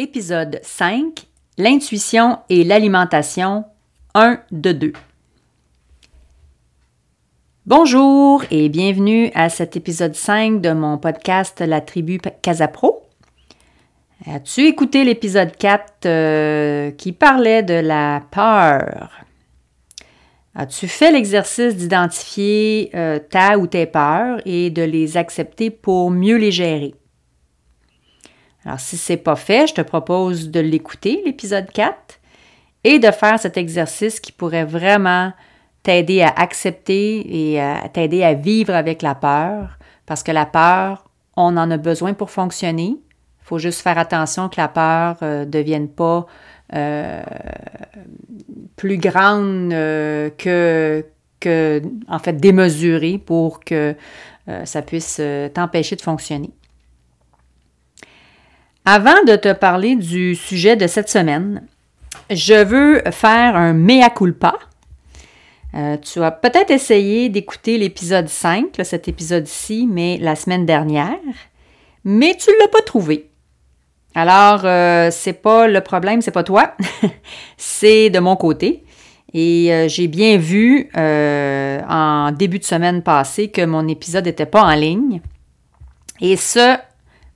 Épisode 5 L'intuition et l'alimentation 1 de 2. Bonjour et bienvenue à cet épisode 5 de mon podcast La tribu Casapro. As-tu écouté l'épisode 4 euh, qui parlait de la peur? As-tu fait l'exercice d'identifier euh, ta ou tes peurs et de les accepter pour mieux les gérer? Alors, si ce n'est pas fait, je te propose de l'écouter, l'épisode 4, et de faire cet exercice qui pourrait vraiment t'aider à accepter et à t'aider à vivre avec la peur, parce que la peur, on en a besoin pour fonctionner. Il faut juste faire attention que la peur ne euh, devienne pas euh, plus grande euh, que, que, en fait, démesurée pour que ça puisse t'empêcher de fonctionner. Avant de te parler du sujet de cette semaine, je veux faire un mea culpa. Euh, tu as peut-être essayé d'écouter l'épisode 5, cet épisode-ci, mais la semaine dernière, mais tu ne l'as pas trouvé. Alors, euh, c'est pas le problème, c'est pas toi, c'est de mon côté. Et euh, j'ai bien vu en début de semaine passée que mon épisode n'était pas en ligne. Et ce,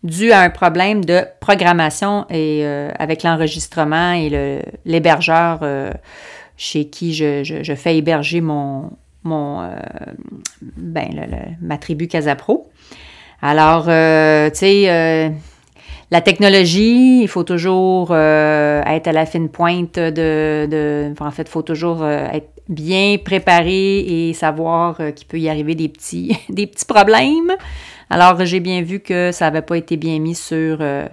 dû à un problème de programmation et euh, avec l'enregistrement et l'hébergeur euh, chez qui je, fais héberger mon, mon euh, ben, ma tribu Casapro. Alors, tu sais, la technologie, il faut toujours être à la fine pointe de, de en fait, il faut toujours être bien préparé et savoir qu'il peut y arriver des petits, des petits problèmes. Alors, j'ai bien vu que ça n'avait pas été bien mis sur, euh,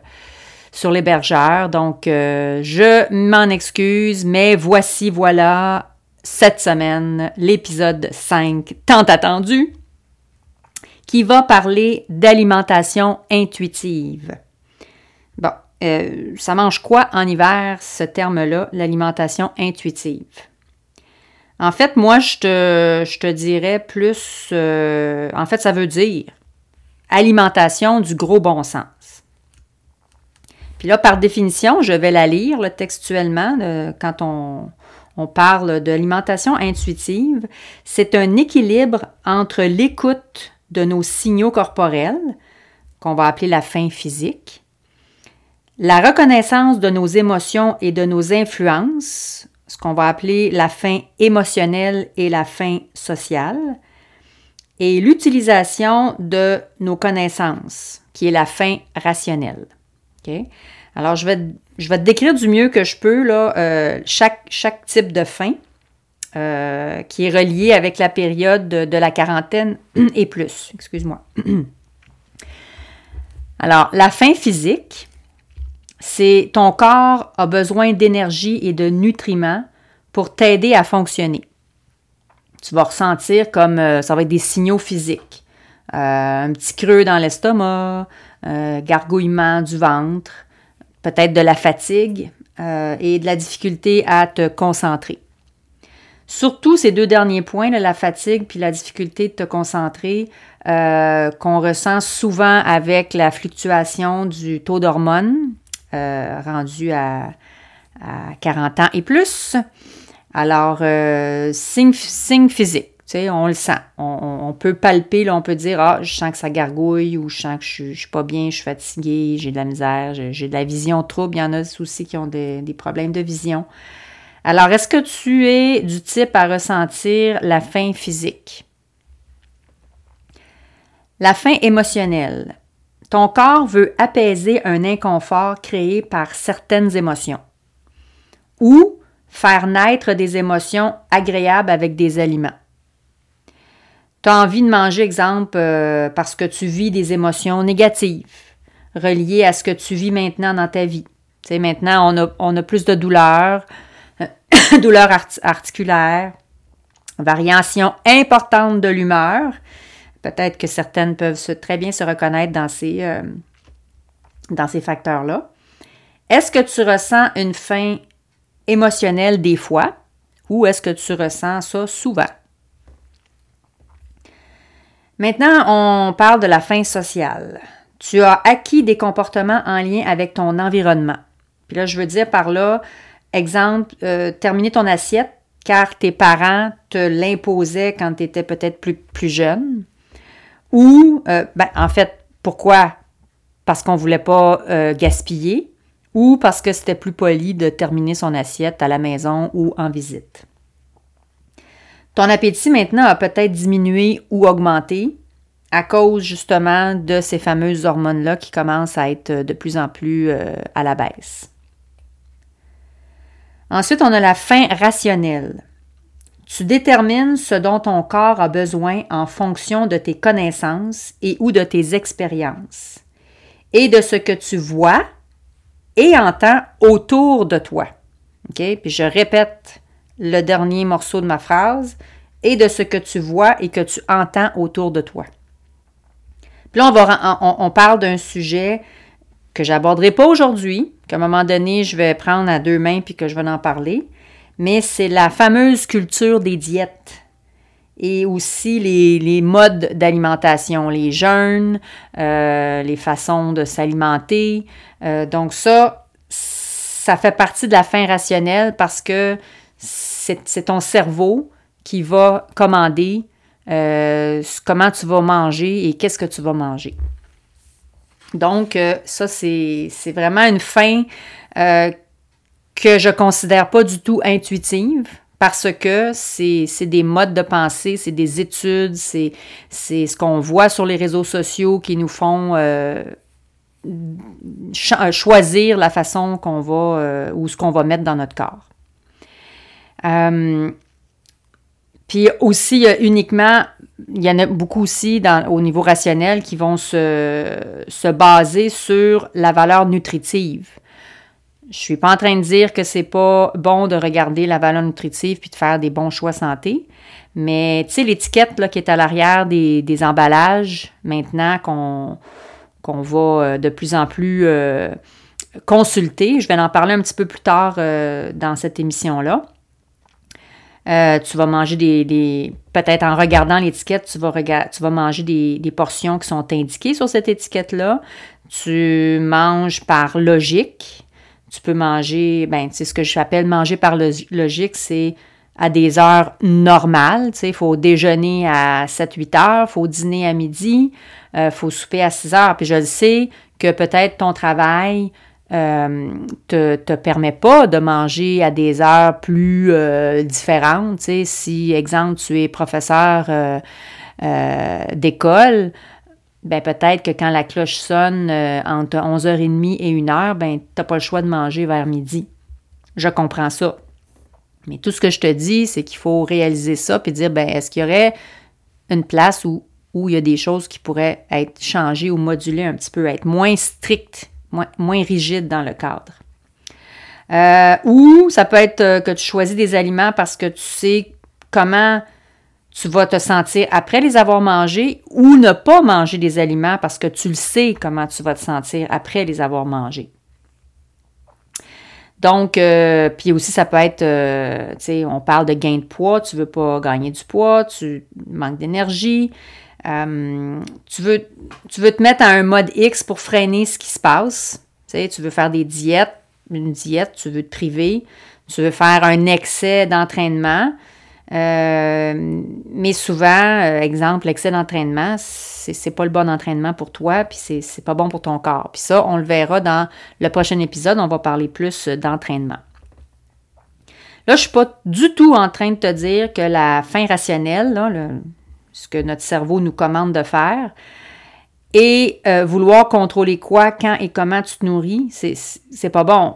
sur. Donc, euh, je m'en excuse, mais voici, voilà, cette semaine, l'épisode 5, tant attendu, qui va parler d'alimentation intuitive. Bon, euh, ça mange quoi en hiver, ce terme-là, l'alimentation intuitive? En fait, moi, je te, je te dirais plus, en fait, ça veut dire alimentation du gros bon sens. Puis là, par définition, je vais la lire textuellement quand on, on parle d'alimentation intuitive. C'est un équilibre entre l'écoute de nos signaux corporels, qu'on va appeler la faim physique, la reconnaissance de nos émotions et de nos influences, ce qu'on va appeler la faim émotionnelle et la faim sociale, et l'utilisation de nos connaissances, qui est la fin rationnelle. Alors, je vais, je vais te décrire du mieux que je peux là, euh, chaque, chaque type de fin euh, qui est relié avec la période de, de la quarantaine et plus. Excuse-moi. Alors, la faim physique, c'est ton corps a besoin d'énergie et de nutriments pour t'aider à fonctionner tu vas ressentir comme euh, ça va être des signaux physiques. Euh, un petit creux dans l'estomac, euh, gargouillement du ventre, peut-être de la fatigue et de la difficulté à te concentrer. Surtout ces deux derniers points, la fatigue puis la difficulté de te concentrer, qu'on ressent souvent avec la fluctuation du taux d'hormones rendu à, à, 40 ans et plus. Alors, euh, signe, physique, tu sais, on le sent. On, peut palper, on peut dire, ah, je sens que ça gargouille ou je sens que je, ne suis pas bien, je suis fatiguée, j'ai de la misère, j'ai de la vision trouble. Il y en a aussi qui ont des, problèmes de vision. Alors, est-ce que tu es du type à ressentir la faim physique? La faim émotionnelle. Ton corps veut apaiser un inconfort créé par certaines émotions. Ou faire naître des émotions agréables avec des aliments. Tu as envie de manger, exemple, euh, parce que tu vis des émotions négatives. reliées à ce que tu vis maintenant dans ta vie. Tu sais, maintenant, on a, plus de douleurs, douleurs articulaires, variation importante de l'humeur. Peut-être que certaines peuvent très bien se reconnaître dans ces, euh, dans ces facteurs-là. Est-ce que tu ressens une faim émotionnelle des fois ou est-ce que tu ressens ça souvent? Maintenant, on parle de la faim sociale. Tu as acquis des comportements en lien avec ton environnement. Puis là, je veux dire par là, exemple, euh, terminer ton assiette car tes parents te l'imposaient quand tu étais peut-être plus, plus jeune. Ou, euh, ben, en fait, pourquoi? Parce qu'on ne voulait pas euh, gaspiller ou parce que c'était plus poli de terminer son assiette à la maison ou en visite. Ton appétit maintenant a peut-être diminué ou augmenté à cause justement de ces fameuses hormones-là qui commencent à être de plus en plus euh, à la baisse. Ensuite, on a la faim rationnelle. Tu détermines ce dont ton corps a besoin en fonction de tes connaissances et ou de tes expériences et de ce que tu vois et entends autour de toi. Puis je répète le dernier morceau de ma phrase et de ce que tu vois et que tu entends autour de toi. Puis là, on, parle d'un sujet que j'aborderai pas aujourd'hui, qu'à un moment donné, je vais prendre à deux mains puis que je vais en parler, mais c'est la fameuse culture des diètes et aussi les, modes d'alimentation, les jeûnes, euh, les façons de s'alimenter. Euh, donc ça, ça fait partie de la faim rationnelle parce que c'est ton cerveau qui va commander euh, comment tu vas manger et qu'est-ce que tu vas manger. Donc, ça, c'est vraiment une fin euh, que je considère pas du tout intuitive parce que c'est des modes de pensée, c'est des études, c'est ce qu'on voit sur les réseaux sociaux qui nous font choisir la façon qu'on va ou ce qu'on va mettre dans notre corps. Puis aussi, uniquement, il y en a beaucoup aussi dans, au niveau rationnel qui vont se, baser sur la valeur nutritive. Je suis pas en train de dire que c'est pas bon de regarder la valeur nutritive puis de faire des bons choix santé, mais tu sais, l'étiquette qui est à l'arrière des, emballages, maintenant qu'on va euh, de plus en plus euh, consulter, je vais en parler un petit peu plus tard euh, dans cette émission-là tu vas manger des. Peut-être en regardant l'étiquette, tu vas, tu vas manger des, portions qui sont indiquées sur cette étiquette-là. Tu manges par logique. Tu peux manger, ben, c'est ce que j'appelle manger par logique, c'est à des heures normales. Il faut déjeuner à 7-8 heures, il faut dîner à midi, il euh, faut souper à 6 heures. Puis je le sais que peut-être ton travail, euh, te, te permet pas de manger à des heures plus euh, différentes. Tu si, exemple, tu es professeur euh, d'école, ben peut-être que quand la cloche sonne entre 11h30 et 1h, ben tu n'as pas le choix de manger vers midi. Je comprends ça. Mais tout ce que je te dis, c'est qu'il faut réaliser ça et dire, ben est-ce qu'il y aurait une place où, où il y a des choses qui pourraient être changées ou modulées un petit peu, être moins strictes moins, rigide dans le cadre? Euh, ou ça peut être euh, que tu choisis des aliments parce que tu sais comment tu vas te sentir après les avoir mangés ou ne pas manger des aliments parce que tu le sais comment tu vas te sentir après les avoir mangés. Donc, euh, puis aussi, ça peut être, tu sais, on parle de gain de poids, tu veux pas gagner du poids, tu manques d'énergie, euh, tu, veux, tu veux te mettre à un mode X pour freiner ce qui se passe. Tu, sais, tu veux faire des diètes, une diète, tu veux te priver, tu veux faire un excès d'entraînement. Euh, mais souvent, euh, exemple, l'excès d'entraînement, c'est pas le bon entraînement pour toi, puis c'est pas bon pour ton corps. Puis ça, on le verra dans le prochain épisode, on va parler plus d'entraînement. Là, je suis pas du tout en train de te dire que la fin rationnelle, ce que notre cerveau nous commande de faire. Et euh, vouloir contrôler quoi, quand et comment tu te nourris, c'est pas bon.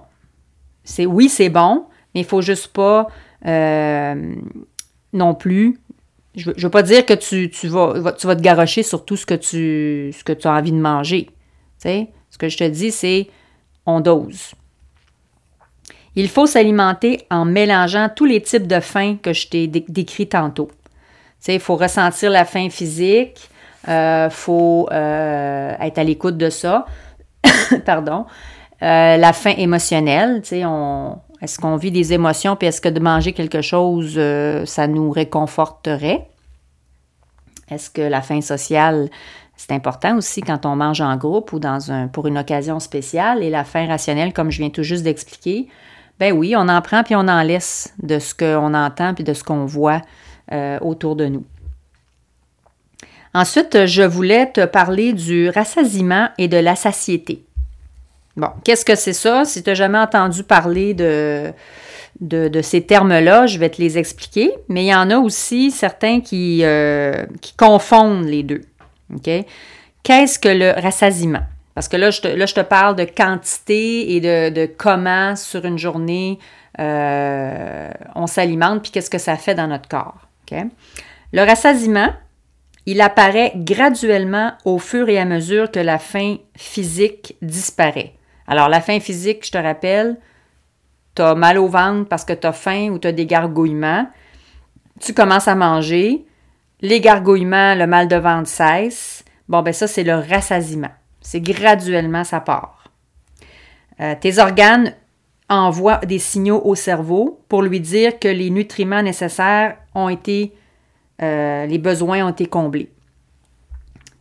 Oui, c'est bon, mais il faut juste pas non plus. Je ne veux pas dire que tu, vas, te garocher sur tout ce que tu, as envie de manger. ce que je te dis, c'est on dose. Il faut s'alimenter en mélangeant tous les types de faim que je t'ai décrit tantôt. Il faut ressentir la faim physique, il euh, faut euh, être à l'écoute de ça. Pardon. Euh, la faim émotionnelle, on, est-ce qu'on vit des émotions, puis est-ce que de manger quelque chose, ça nous réconforterait? Est-ce que la faim sociale, c'est important aussi quand on mange en groupe ou dans un, pour une occasion spéciale? Et la faim rationnelle, comme je viens tout juste d'expliquer, ben oui, on en prend puis on en laisse de ce qu'on entend puis de ce qu'on voit euh, autour de nous. Ensuite, je voulais te parler du rassasiement et de la satiété. Bon, qu'est-ce que c'est ça? Si tu n'as jamais entendu parler de, de, ces termes-là, je vais te les expliquer, mais il y en a aussi certains qui, euh, qui confondent les deux. OK? Qu'est-ce que le rassasiement? Parce que là je, te, là, je te parle de quantité et de, comment, sur une journée, euh, on s'alimente, puis qu'est-ce que ça fait dans notre corps. Le rassasiement, il apparaît graduellement au fur et à mesure que la faim physique disparaît. Alors, la faim physique, je te rappelle, tu as mal au ventre parce que tu as faim ou tu as des gargouillements. Tu commences à manger. Les gargouillements, le mal de ventre cesse. Bon, ben ça, c'est le rassasiement. C'est graduellement, ça part. Euh, tes organes envoient des signaux au cerveau pour lui dire que les nutriments nécessaires ont été, euh, les besoins ont été comblés.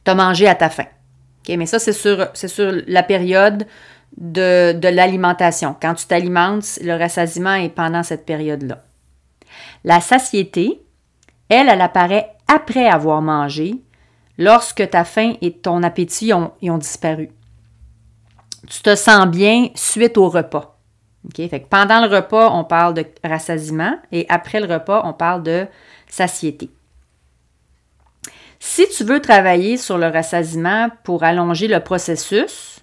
Tu as mangé à ta faim. mais ça, c'est sur la période de, de l'alimentation. Quand tu t'alimentes, le rassasiement est pendant cette période-là. La satiété, elle, elle apparaît après avoir mangé lorsque ta faim et ton appétit ont, disparu. Tu te sens bien suite au repas. Pendant le repas, on parle de rassasiement et après le repas, on parle de satiété. Si tu veux travailler sur le rassasiement pour allonger le processus,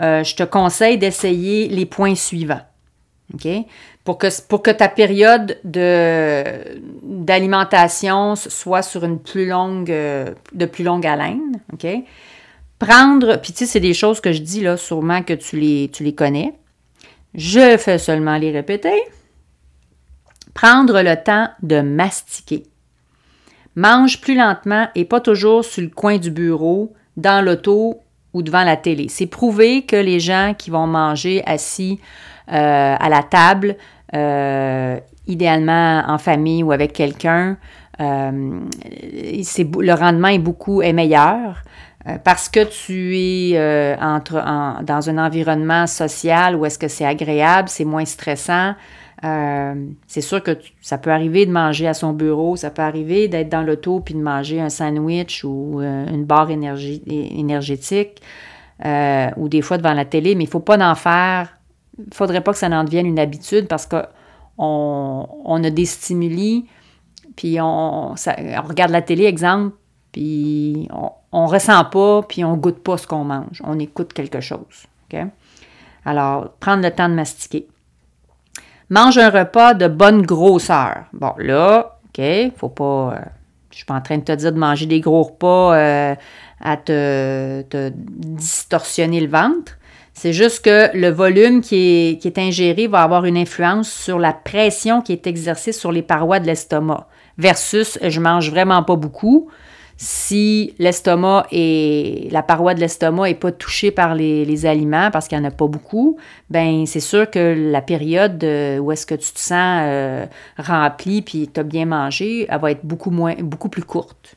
euh, je te conseille d'essayer les points suivants. Pour que, ta période d'alimentation soit sur une plus longue, euh, de plus longue haleine. Prendre, puis tu sais, c'est des choses que je dis là, sûrement que tu les, tu les connais. Je fais seulement les répéter. Prendre le temps de mastiquer. Mange plus lentement et pas toujours sur le coin du bureau, dans l'auto devant la télé. C'est prouvé que les gens qui vont manger assis euh, à la table euh, idéalement en famille ou avec quelqu'un, euh, le rendement est beaucoup meilleur parce que tu es dans un environnement social où est-ce que c'est agréable, c'est moins stressant. C'est sûr que ça peut arriver de manger à son bureau, ça peut arriver d'être dans l'auto puis de manger un sandwich ou une barre énergétique ou des fois devant la télé, mais il ne faut pas en faire il ne faudrait pas que ça en devienne une habitude parce qu'on on a des stimuli, puis on, regarde la télé, exemple, puis on ne ressent pas, puis on goûte pas ce qu'on mange. On écoute quelque chose. Alors, prendre le temps de mastiquer. Mange un repas de bonne grosseur. Bon, là, OK, faut pas. Euh, je suis pas en train de te dire de manger des gros repas euh, à te, distorsionner le ventre. C'est juste que le volume qui est, ingéré va avoir une influence sur la pression qui est exercée sur les parois de l'estomac. Versus, je mange vraiment pas beaucoup. Si l'estomac et la paroi de l'estomac n'est pas touchée par les, aliments parce qu'il n'y en a pas beaucoup, ben c'est sûr que la période où est-ce que tu te sens euh, rempli puis tu as bien mangé, elle va être beaucoup moins, beaucoup plus courte.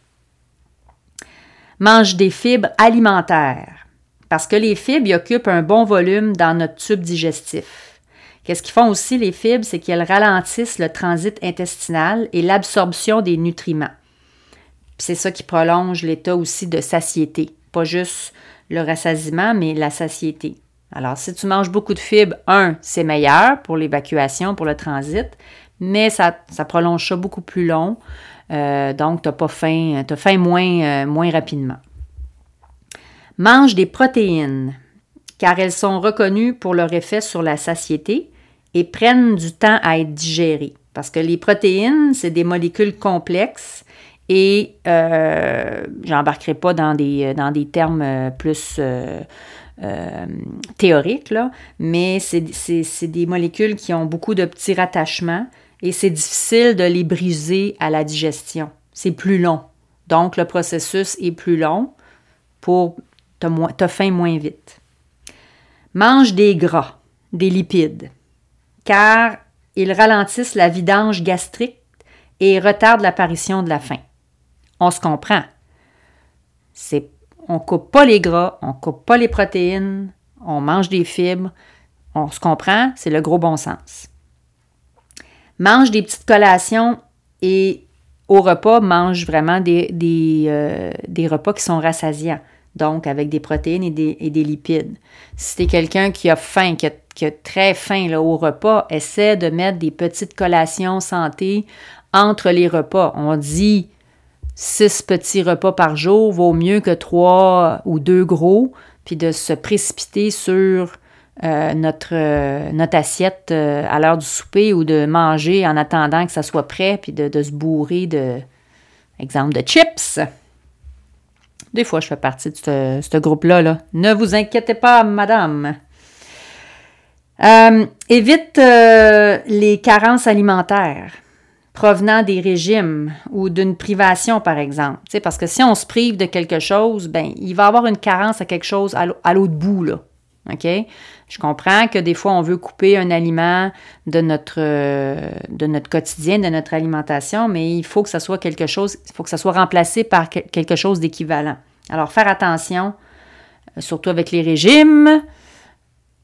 Mange des fibres alimentaires parce que les fibres occupent un bon volume dans notre tube digestif. Qu'est-ce qu'ils font aussi, les fibres? C'est qu'elles ralentissent le transit intestinal et l'absorption des nutriments. C'est ça qui prolonge l'état aussi de satiété. Pas juste le rassasiement, mais la satiété. Alors, si tu manges beaucoup de fibres, un, c'est meilleur pour l'évacuation, pour le transit, mais ça, prolonge ça beaucoup plus long. Euh, donc, tu n'as pas faim, tu as faim moins, euh, moins rapidement. Mange des protéines, car elles sont reconnues pour leur effet sur la satiété et prennent du temps à être digérées. Parce que les protéines, c'est des molécules complexes Et euh, j'embarquerai pas dans des, dans des termes euh, plus euh, théoriques, là, mais c'est des molécules qui ont beaucoup de petits rattachements et c'est difficile de les briser à la digestion. C'est plus long. Donc, le processus est plus long pour te, faim moins vite. Mange des gras, des lipides, car ils ralentissent la vidange gastrique et retardent l'apparition de la faim. On se comprend. C'est, on coupe pas les gras, on coupe pas les protéines, on mange des fibres. On se comprend, c'est le gros bon sens. Mange des petites collations et au repas, mange vraiment des, des, euh, repas qui sont rassasiants donc avec des protéines et des, lipides. Si tu es quelqu'un qui a faim, qui a, très faim là, au repas, essaie de mettre des petites collations santé entre les repas. On dit six petits repas par jour vaut mieux que trois ou deux gros, puis de se précipiter sur euh, notre, euh, notre assiette euh, à l'heure du souper ou de manger en attendant que ça soit prêt, puis de, se bourrer de, exemple, de chips. Des fois, je fais partie de ce, groupe-là. Là. Ne vous inquiétez pas, madame. Évite les carences alimentaires provenant des régimes ou d'une privation, par exemple. parce que si on se prive de quelque chose, ben, il va y avoir une carence à quelque chose à l'autre bout. Là. Je comprends que des fois, on veut couper un aliment de notre, de notre quotidien, de notre alimentation, mais il faut que ça soit quelque chose, il faut que ça soit remplacé par quelque chose d'équivalent. Alors, faire attention, euh, surtout avec les régimes.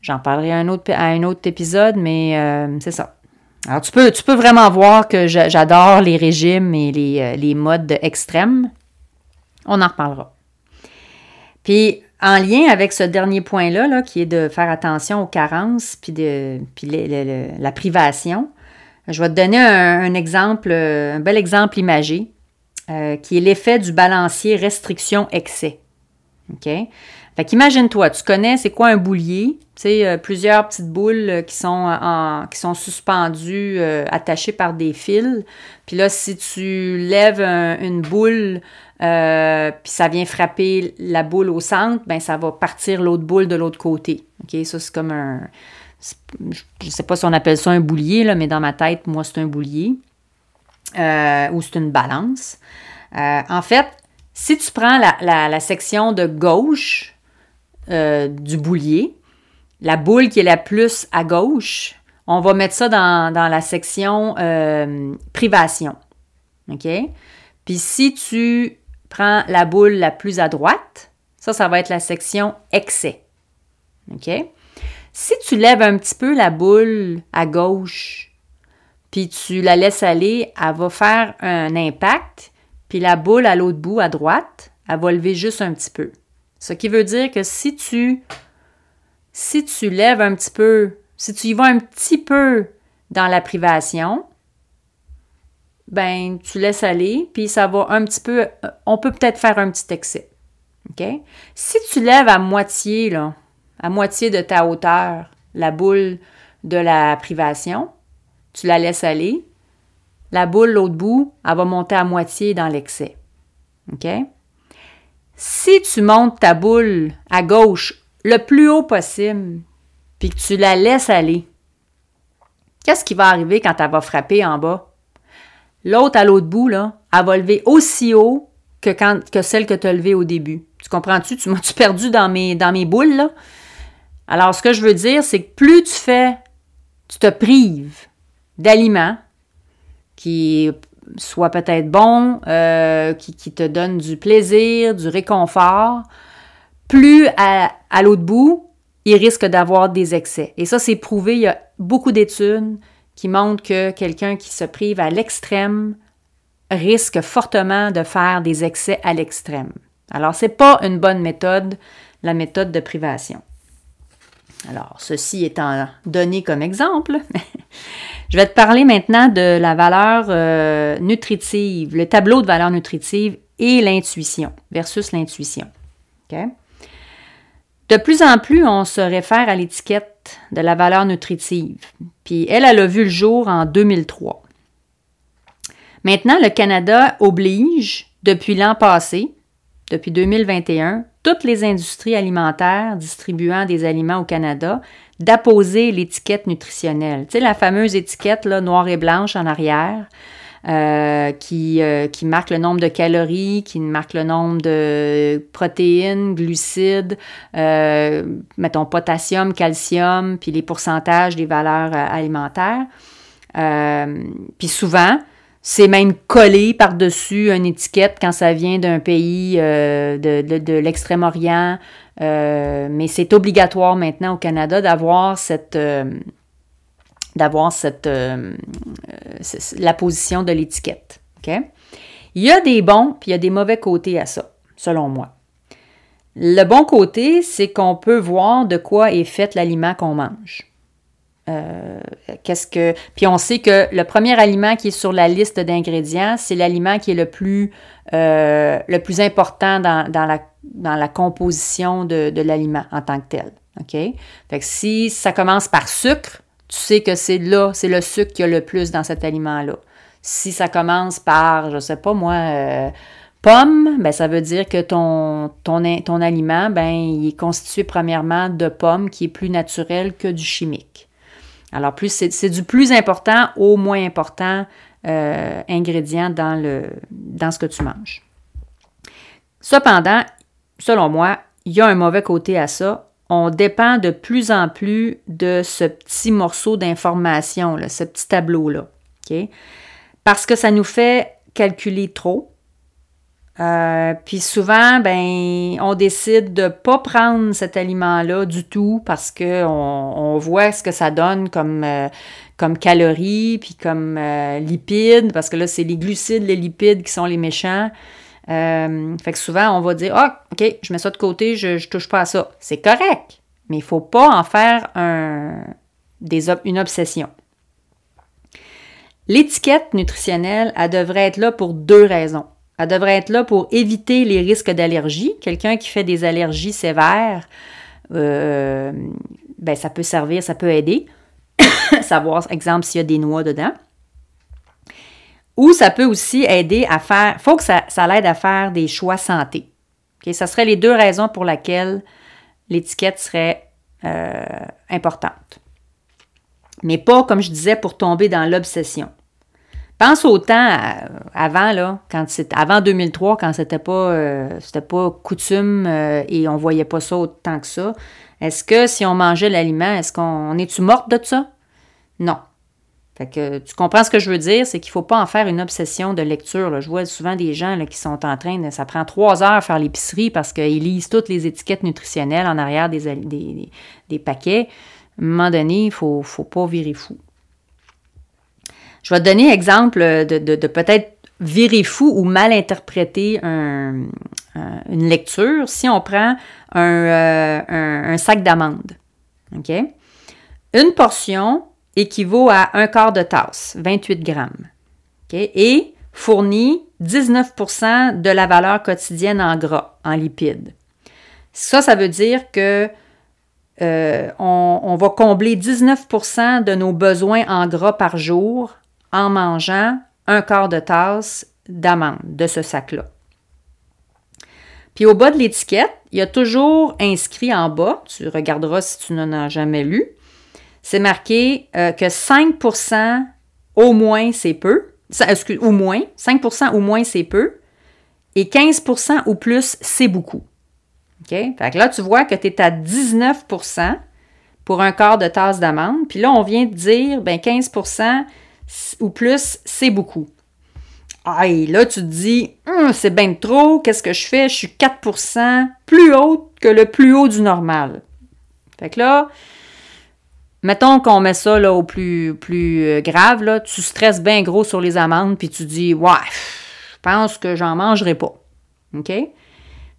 J'en parlerai à un autre, à un autre épisode, mais euh, c'est ça. Alors, tu peux, tu peux vraiment voir que j'adore les régimes et les, les modes extrêmes. On en reparlera. Puis, en lien avec ce dernier point-là, là, qui est de faire attention aux carences puis, de, puis la privation, je vais te donner un, exemple, un bel exemple imagé, euh, qui est l'effet du balancier restriction-excès. OK? Fait qu'imagine-toi, tu connais c'est quoi un boulier, tu sais, euh, plusieurs petites boules euh, qui sont, en, qui sont suspendues, attachées par des fils. Puis là, si tu lèves une boule euh, puis ça vient frapper la boule au centre, ben ça va partir l'autre boule de l'autre côté. OK? Ça, c'est comme un. Je sais pas si on appelle ça un boulier, là, mais dans ma tête, moi, c'est un boulier. Euh, ou c'est une balance. Euh, en fait, si tu prends la, section de gauche du boulier, la boule qui est la plus à gauche, on va mettre ça dans, la section privation. OK? Puis si tu prends la boule la plus à droite. Ça, ça va être la section excès. OK? Si tu lèves un petit peu la boule à gauche, puis tu la laisses aller, elle va faire un impact, puis la boule à l'autre bout, à droite, elle va lever juste un petit peu. Ce qui veut dire que si tu, si tu lèves un petit peu, si tu y vas un petit peu dans la privation, ben tu laisses aller, puis ça va un petit peu, euh, on peut peut-être faire un petit excès. OK? Si tu lèves à moitié, là, à moitié de ta hauteur, la boule de la privation, tu la laisses aller, la boule, l'autre bout, elle va monter à moitié dans l'excès. OK? Si tu montes ta boule à gauche le plus haut possible, puis que tu la laisses aller, qu'est-ce qui va arriver quand elle va frapper en bas? L'autre à l'autre bout, là, elle va lever aussi haut que, celle que tu as levée au début. Tu comprends-tu? Tu m'as-tu perdu dans mes, dans mes boules, là? Alors, ce que je veux dire, c'est que plus tu fais, tu te prives d'aliments qui soient peut-être bons, euh, qui, qui, te donnent du plaisir, du réconfort, plus à, à l'autre bout, il risque d'avoir des excès. Et ça, c'est prouvé, il y a beaucoup d'études qui montre que quelqu'un qui se prive à l'extrême risque fortement de faire des excès à l'extrême. Alors, ce n'est pas une bonne méthode, la méthode de privation. Alors, ceci étant donné comme exemple, je vais te parler maintenant de la valeur euh, nutritive, le tableau de valeur nutritive et l'intuition versus l'intuition. De plus en plus, on se réfère à l'étiquette de la valeur nutritive. Puis elle, elle a vu le jour en 2003. Maintenant, le Canada oblige, depuis l'an passé, depuis 2021, toutes les industries alimentaires distribuant des aliments au Canada d'apposer l'étiquette nutritionnelle. Tu sais, la fameuse étiquette noire et blanche en arrière. Euh, qui, euh, qui marque le nombre de calories, qui marque le nombre de protéines, glucides, euh, mettons potassium, calcium, puis les pourcentages des valeurs alimentaires. puis souvent, c'est même collé par-dessus une étiquette quand ça vient d'un pays de, de, de l'extrême-orient. mais c'est obligatoire maintenant au Canada d'avoir cette d'avoir cette, euh, la position de l'étiquette. Il y a des bons puis il y a des mauvais côtés à ça, selon moi. Le bon côté, c'est qu'on peut voir de quoi est fait l'aliment qu'on mange. Euh, qu'est-ce que. Puis on sait que le premier aliment qui est sur la liste d'ingrédients, c'est l'aliment qui est le plus, euh, le plus important dans, la, dans la composition de, de l'aliment en tant que tel. OK? Fait que si ça commence par sucre, tu sais que c'est là, c'est le sucre qu'il y a le plus dans cet aliment-là. Si ça commence par, je sais pas moi, euh, pomme, ben ça veut dire que ton, ton, ton aliment, ben, il est constitué premièrement de pommes qui est plus naturel que du chimique. Alors, plus c'est du plus important au moins important euh, ingrédient dans, ce que tu manges. Cependant, selon moi, il y a un mauvais côté à ça on dépend de plus en plus de ce petit morceau d'information, ce petit tableau-là. Parce que ça nous fait calculer trop. Euh, puis souvent, ben, on décide de pas prendre cet aliment-là du tout parce qu'on on voit ce que ça donne comme, euh, comme calories, puis comme euh, lipides, parce que là, c'est les glucides, les lipides qui sont les méchants. Euh, fait que souvent, on va dire Ah, OK, je mets ça de côté, je ne touche pas à ça. C'est correct, mais il faut pas en faire un, des, une obsession. L'étiquette nutritionnelle, elle devrait être là pour deux raisons. Elle devrait être là pour éviter les risques d'allergie. Quelqu'un qui fait des allergies sévères, euh, ben, ça peut servir, ça peut aider. Savoir, exemple, s'il y a des noix dedans. Ou ça peut aussi aider à faire, il faut que ça, l'aide à faire des choix santé. Okay? Ça serait les deux raisons pour lesquelles l'étiquette serait euh, importante. Mais pas, comme je disais, pour tomber dans l'obsession. Pense au temps euh, avant, là, quand avant 2003, quand c'était pas, euh, pas coutume et on voyait pas ça autant que ça. Est-ce que si on mangeait l'aliment, est-ce qu'on est-tu morte de ça? Non. Fait que tu comprends ce que je veux dire, c'est qu'il faut pas en faire une obsession de lecture. Je vois souvent des gens qui sont en train de. Ça prend trois heures à faire l'épicerie parce qu'ils lisent toutes les étiquettes nutritionnelles en arrière des, des, paquets. À un moment donné, il faut, faut, pas virer fou. Je vais donner exemple de, peut-être virer fou ou mal interpréter une lecture si on prend un, euh, un sac d'amandes. OK? Une portion équivaut à un quart de tasse, 28 grammes, et fournit 19% de la valeur quotidienne en gras, en lipides. Ça, ça veut dire que euh, on, va combler 19% de nos besoins en gras par jour en mangeant un quart de tasse d'amandes de ce sac-là. Puis au bas de l'étiquette, il y a toujours inscrit en bas, tu regarderas si tu n'en as jamais lu, c'est marqué euh, que 5% au moins c'est peu. excuse, au moins, 5% au moins c'est peu. Et 15% ou plus, c'est beaucoup. OK? Fait que là, tu vois que tu es à 19% pour un quart de tasse d'amande. Puis là, on vient de dire, ben 15 ou plus, c'est beaucoup. Ah, et là, tu te dis, hum, c'est bien trop, qu'est-ce que je fais? Je suis 4% plus haut que le plus haut du normal. Fait que là, Mettons qu'on met ça au plus, plus euh, grave, là, tu stresses bien gros sur les amandes, puis tu dis, ouais, je pense que j'en mangerai pas. OK?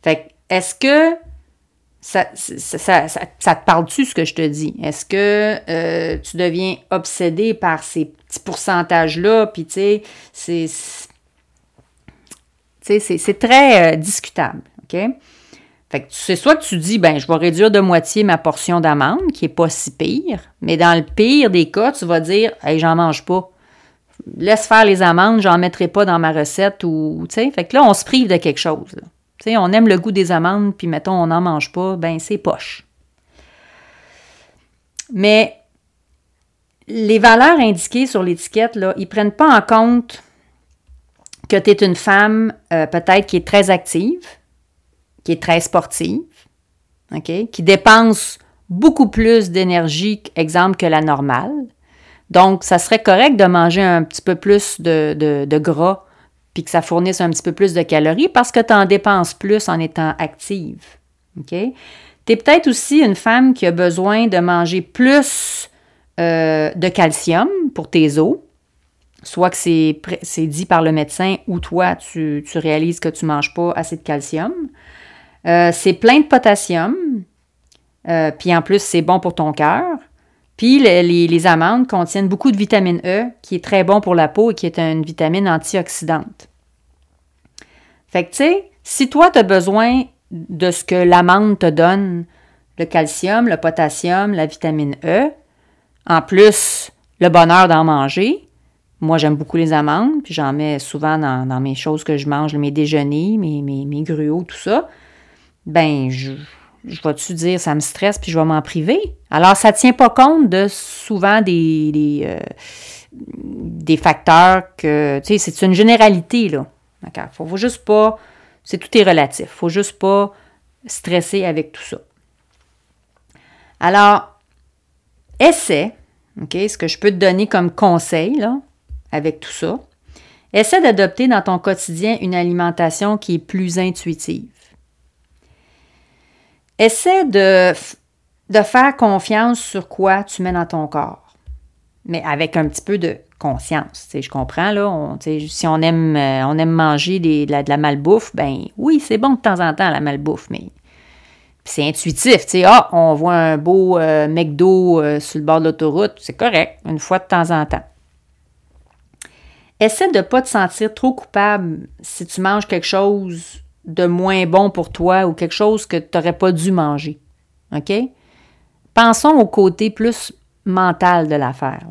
Fait est-ce que ça, te parle-tu ce que je te dis? Est-ce que euh, tu deviens obsédé par ces petits pourcentages-là? Puis, tu sais, c'est. C'est très euh, discutable. OK? Fait que c'est soit que tu dis, ben, je vais réduire de moitié ma portion d'amande, qui n'est pas si pire, mais dans le pire des cas, tu vas dire, hey, j'en mange pas. laisse faire les amandes, j'en mettrai pas dans ma recette ou, tu sais, fait que là, on se prive de quelque chose. Tu sais, on aime le goût des amandes, puis mettons, on n'en mange pas, ben c'est poche. Mais les valeurs indiquées sur l'étiquette, là, ils prennent pas en compte que tu es une femme euh, peut-être qui est très active, qui est très sportive, qui dépense beaucoup plus d'énergie, exemple, que la normale. Donc, ça serait correct de manger un petit peu plus de, gras, puis que ça fournisse un petit peu plus de calories parce que tu en dépenses plus en étant active. OK? Tu es peut-être aussi une femme qui a besoin de manger plus euh, de calcium pour tes os, soit que c'est dit par le médecin ou toi, tu, réalises que tu ne manges pas assez de calcium. Euh, c'est plein de potassium, euh, puis en plus, c'est bon pour ton cœur. Puis les, amandes contiennent beaucoup de vitamine E, qui est très bon pour la peau et qui est une vitamine antioxydante. Fait que, tu sais, si toi, tu as besoin de ce que l'amande te donne, le calcium, le potassium, la vitamine E, en plus, le bonheur d'en manger, moi, j'aime beaucoup les amandes, puis j'en mets souvent dans, mes choses que je mange, mes déjeuners, mes, mes, mes gruaux, tout ça. Ben, je, vais-tu dire, ça me stresse, puis je vais m'en priver? Alors, ça ne tient pas compte de souvent des, des, euh, facteurs que, tu sais, c'est une généralité, là. D'accord? Faut, faut juste pas, c'est tout est relatif. Faut juste pas stresser avec tout ça. Alors, essaie, OK, ce que je peux te donner comme conseil, là, avec tout ça, essaie d'adopter dans ton quotidien une alimentation qui est plus intuitive. Essaie de, de faire confiance sur quoi tu mets dans ton corps, mais avec un petit peu de conscience. Je comprends, là, on, si on aime, euh, on aime manger de, la, malbouffe, ben oui, c'est bon de temps en temps la malbouffe, mais c'est intuitif. Tu sais, ah, on voit un beau euh, McDo euh, sur le bord de l'autoroute, c'est correct, une fois de temps en temps. Essaie de ne pas te sentir trop coupable si tu manges quelque chose de moins bon pour toi ou quelque chose que tu n'aurais pas dû manger. OK? Pensons au côté plus mental de l'affaire.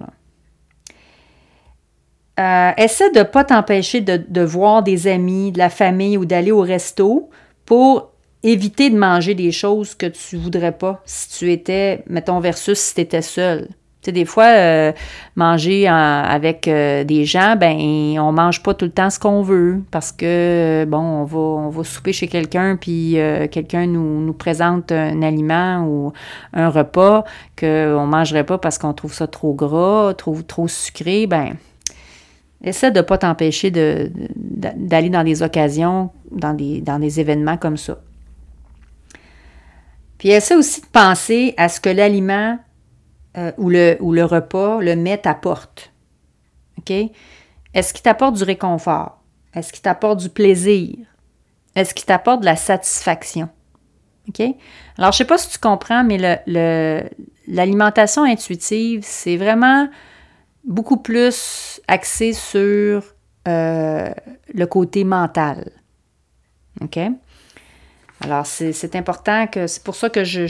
Euh, essaie de ne pas t'empêcher de, voir des amis, de la famille ou d'aller au resto pour éviter de manger des choses que tu voudrais pas si tu étais, mettons, versus si tu étais seul des fois, euh, manger avec euh, des gens, ben, on mange pas tout le temps ce qu'on veut parce que, bon, on va, on va souper chez quelqu'un, puis euh, quelqu'un nous, nous, présente un aliment ou un repas qu'on mangerait pas parce qu'on trouve ça trop gras, trop, trop sucré, ben, essaie de pas t'empêcher d'aller dans des occasions, dans dans des événements comme ça. Puis essaie aussi de penser à ce que l'aliment euh, ou, le, le repas le met t'apporte. OK? Est-ce qu'il t'apporte du réconfort? Est-ce qu'il t'apporte du plaisir? Est-ce qu'il t'apporte de la satisfaction? OK? Alors, je ne sais pas si tu comprends, mais l'alimentation intuitive, c'est vraiment beaucoup plus axé sur euh, le côté mental. OK? Alors, c'est important que. C'est pour ça que je,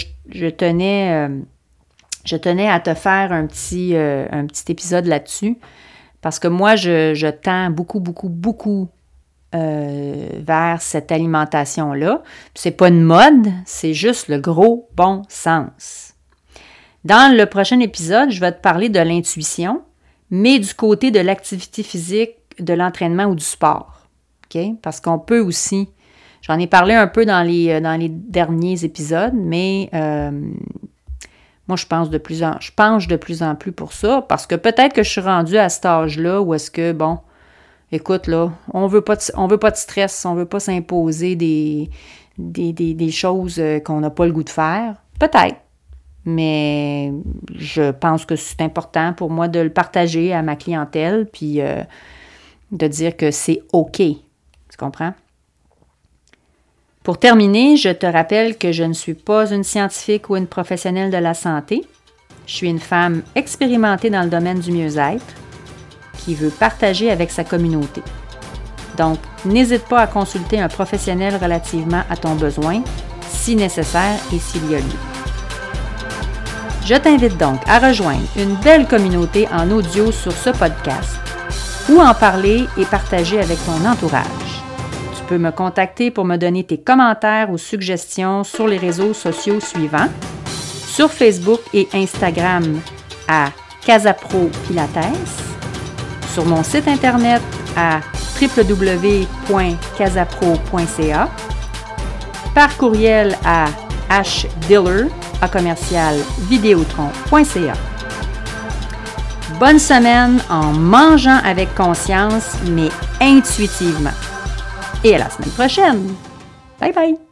tenais. Euh, je tenais à te faire un petit, euh, un petit épisode là-dessus parce que moi, je, tends beaucoup, beaucoup, beaucoup euh, vers cette alimentation-là. C'est pas une mode, c'est juste le gros bon sens. Dans le prochain épisode, je vais te parler de l'intuition, mais du côté de l'activité physique, de l'entraînement ou du sport. Parce qu'on peut aussi, j'en ai parlé un peu dans les, dans les derniers épisodes, mais euh, moi, je pense de plus en je penche de plus en plus pour ça parce que peut-être que je suis rendue à cet âge-là où est-ce que, bon, écoute, là, on veut pas on veut pas de stress, on veut pas s'imposer des, des, choses euh, qu'on n'a pas le goût de faire. Peut-être. Mais je pense que c'est important pour moi de le partager à ma clientèle, puis euh, de dire que c'est OK. Tu comprends? Pour terminer, je te rappelle que je ne suis pas une scientifique ou une professionnelle de la santé. Je suis une femme expérimentée dans le domaine du mieux-être qui veut partager avec sa communauté. Donc, n'hésite pas à consulter un professionnel relativement à ton besoin, si nécessaire et s'il y a lieu. Je t'invite donc à rejoindre une belle communauté en audio sur ce podcast. ou en parler et partager avec ton entourage. Peux me contacter pour me donner tes commentaires ou suggestions sur les réseaux sociaux suivants. Sur Facebook et Instagram à Casapro Pilates, sur mon site internet à www.casapro.ca, par courriel à hdiller. Bonne semaine en mangeant avec conscience mais intuitivement. Et à la semaine prochaine. Bye bye!